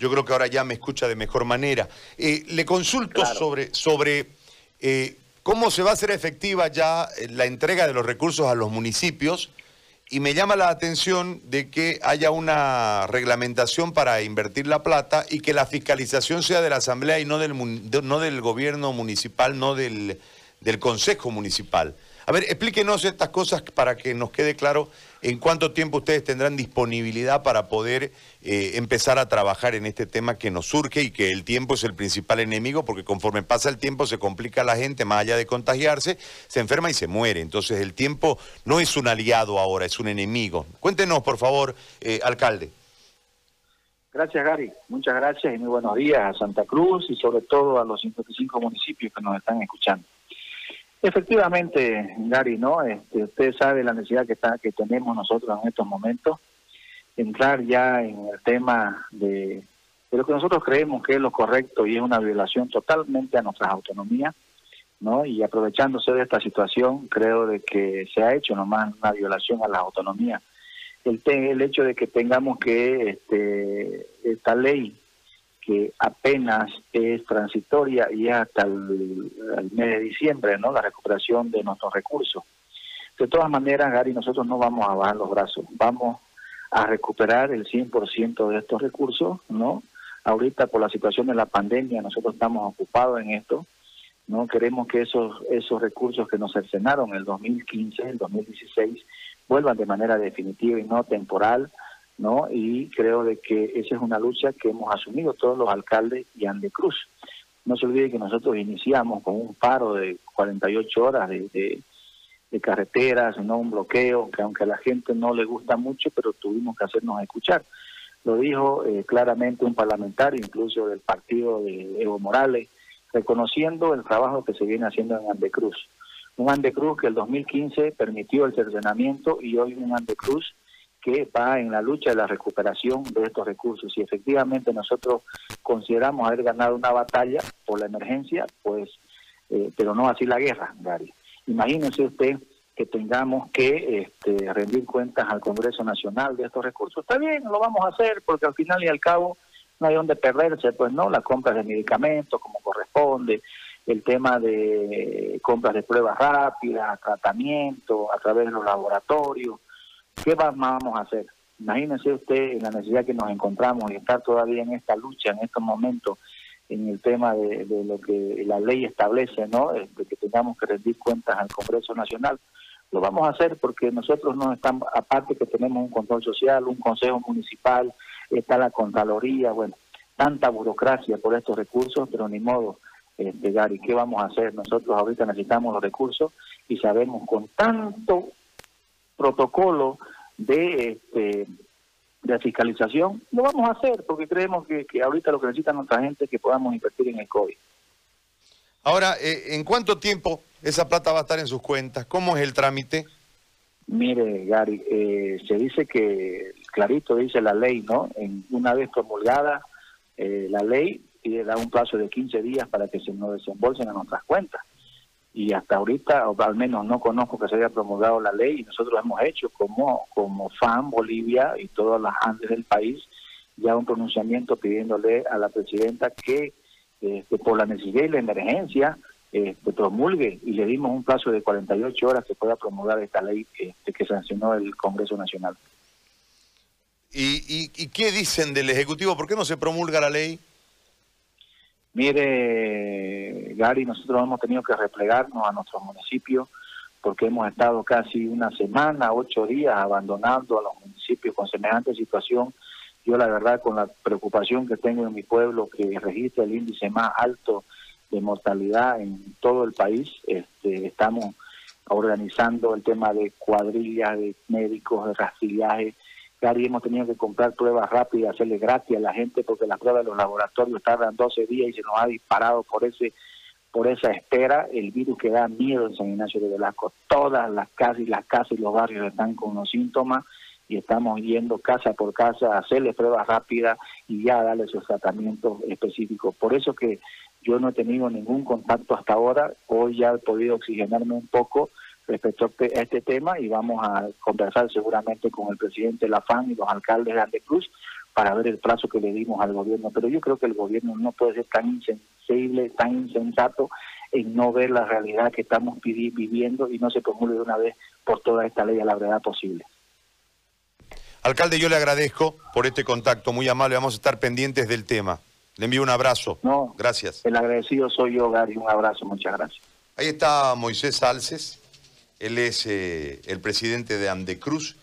Yo creo que ahora ya me escucha de mejor manera. Eh, le consulto sobre, sobre eh, cómo se va a hacer efectiva ya eh, la entrega de los recursos a los municipios y me llama la atención de que haya una reglamentación para invertir la plata y que la fiscalización sea de la Asamblea y no del, no del gobierno municipal, no del, del Consejo Municipal. A ver, explíquenos estas cosas para que nos quede claro en cuánto tiempo ustedes tendrán disponibilidad para poder eh, empezar a trabajar en este tema que nos surge y que el tiempo es el principal enemigo, porque conforme pasa el tiempo se complica la gente, más allá de contagiarse, se enferma y se muere. Entonces el tiempo no es un aliado ahora, es un enemigo. Cuéntenos, por favor, eh, alcalde. Gracias, Gary. Muchas gracias y muy buenos días a Santa Cruz y sobre todo a los 55 municipios que nos están escuchando. Efectivamente, Gary, ¿no? Este, usted sabe la necesidad que, está, que tenemos nosotros en estos momentos, entrar ya en el tema de, de lo que nosotros creemos que es lo correcto y es una violación totalmente a nuestras autonomías, ¿no? Y aprovechándose de esta situación, creo de que se ha hecho nomás una violación a la autonomía. El, el hecho de que tengamos que este, esta ley que apenas es transitoria y es hasta el, mes de diciembre, ¿no? La recuperación de nuestros recursos. De todas maneras, Gary, nosotros no vamos a bajar los brazos, vamos a recuperar el 100% de estos recursos, ¿no? Ahorita por la situación de la pandemia nosotros estamos ocupados en esto, ¿no? Queremos que esos esos recursos que nos cercenaron en el 2015, el 2016 vuelvan de manera definitiva y no temporal ¿no? Y creo de que esa es una lucha que hemos asumido todos los alcaldes y Andecruz. No se olvide que nosotros iniciamos con un paro de 48 horas de, de, carreteras, no un bloqueo, que aunque a la gente no le gusta mucho, pero tuvimos que hacernos escuchar. Lo dijo eh, claramente un parlamentario, incluso del partido de Evo Morales, reconociendo el trabajo que se viene haciendo en Andecruz. Un Andecruz que el 2015 permitió el cercenamiento y hoy un Andecruz que va en la lucha de la recuperación de estos recursos. Y efectivamente nosotros consideramos haber ganado una batalla por la emergencia, pues, eh, pero no así la guerra, Gary. Imagínense usted que tengamos que este, rendir cuentas al Congreso Nacional de estos recursos. Está bien, lo vamos a hacer porque al final y al cabo no hay donde perderse, pues no, la compra de medicamentos como corresponde, el tema de compras de pruebas rápidas, tratamiento a través de los laboratorios, ¿Qué vamos a hacer? Imagínese usted la necesidad que nos encontramos y estar todavía en esta lucha, en estos momentos, en el tema de, lo que la ley establece, ¿no? De que tengamos que rendir cuentas al Congreso Nacional. Lo vamos a hacer porque nosotros no estamos, aparte que tenemos un control social, un consejo municipal, está la Contraloría, bueno, tanta burocracia por estos recursos, pero ni modo, eh, de Gary, ¿qué vamos a hacer? Nosotros ahorita necesitamos los recursos y sabemos con tanto protocolo de este de fiscalización, lo vamos a hacer porque creemos que, ahorita lo que necesita nuestra gente es que podamos invertir en el COVID. Ahora, eh, ¿en cuánto tiempo esa plata va a estar en sus cuentas? ¿Cómo es el trámite? Mire, Gary, eh, se dice que, clarito dice la ley, ¿no? En una vez promulgada eh, la ley, y da un plazo de 15 días para que se nos desembolsen a nuestras cuentas y hasta ahorita, o al menos no conozco que se haya promulgado la ley y nosotros hemos hecho como, como FAN Bolivia y todas las ANDES del país ya un pronunciamiento pidiéndole a la presidenta que este, por la necesidad y la emergencia este, promulgue y le dimos un plazo de 48 horas que pueda promulgar esta ley este, que sancionó el Congreso Nacional. ¿Y, ¿Y qué dicen del Ejecutivo? ¿Por qué no se promulga la ley? Mire, Gary, nosotros hemos tenido que replegarnos a nuestro municipio porque hemos estado casi una semana, ocho días abandonando a los municipios con semejante situación. Yo la verdad con la preocupación que tengo en mi pueblo que registra el índice más alto de mortalidad en todo el país, este, estamos organizando el tema de cuadrillas de médicos, de rastrillaje, Gary, hemos tenido que comprar pruebas rápidas, hacerle gratis a la gente porque las pruebas de los laboratorios tardan 12 días y se nos ha disparado por ese por esa espera el virus que da miedo en San Ignacio de Velasco. Todas las casas y las casas y los barrios están con los síntomas y estamos yendo casa por casa a hacerle pruebas rápidas y ya darle sus tratamientos específicos. Por eso que yo no he tenido ningún contacto hasta ahora, hoy ya he podido oxigenarme un poco respecto a este tema y vamos a conversar seguramente con el presidente de la FAN y los alcaldes de Andecruz para ver el plazo que le dimos al gobierno. Pero yo creo que el gobierno no puede ser tan insensible, tan insensato en no ver la realidad que estamos viviendo y no se promulgue de una vez por toda esta ley a la brevedad posible. Alcalde, yo le agradezco por este contacto muy amable. Vamos a estar pendientes del tema. Le envío un abrazo. No, gracias. El agradecido soy yo, Gary. Un abrazo, muchas gracias. Ahí está Moisés Salces. Él es eh, el presidente de Andecruz.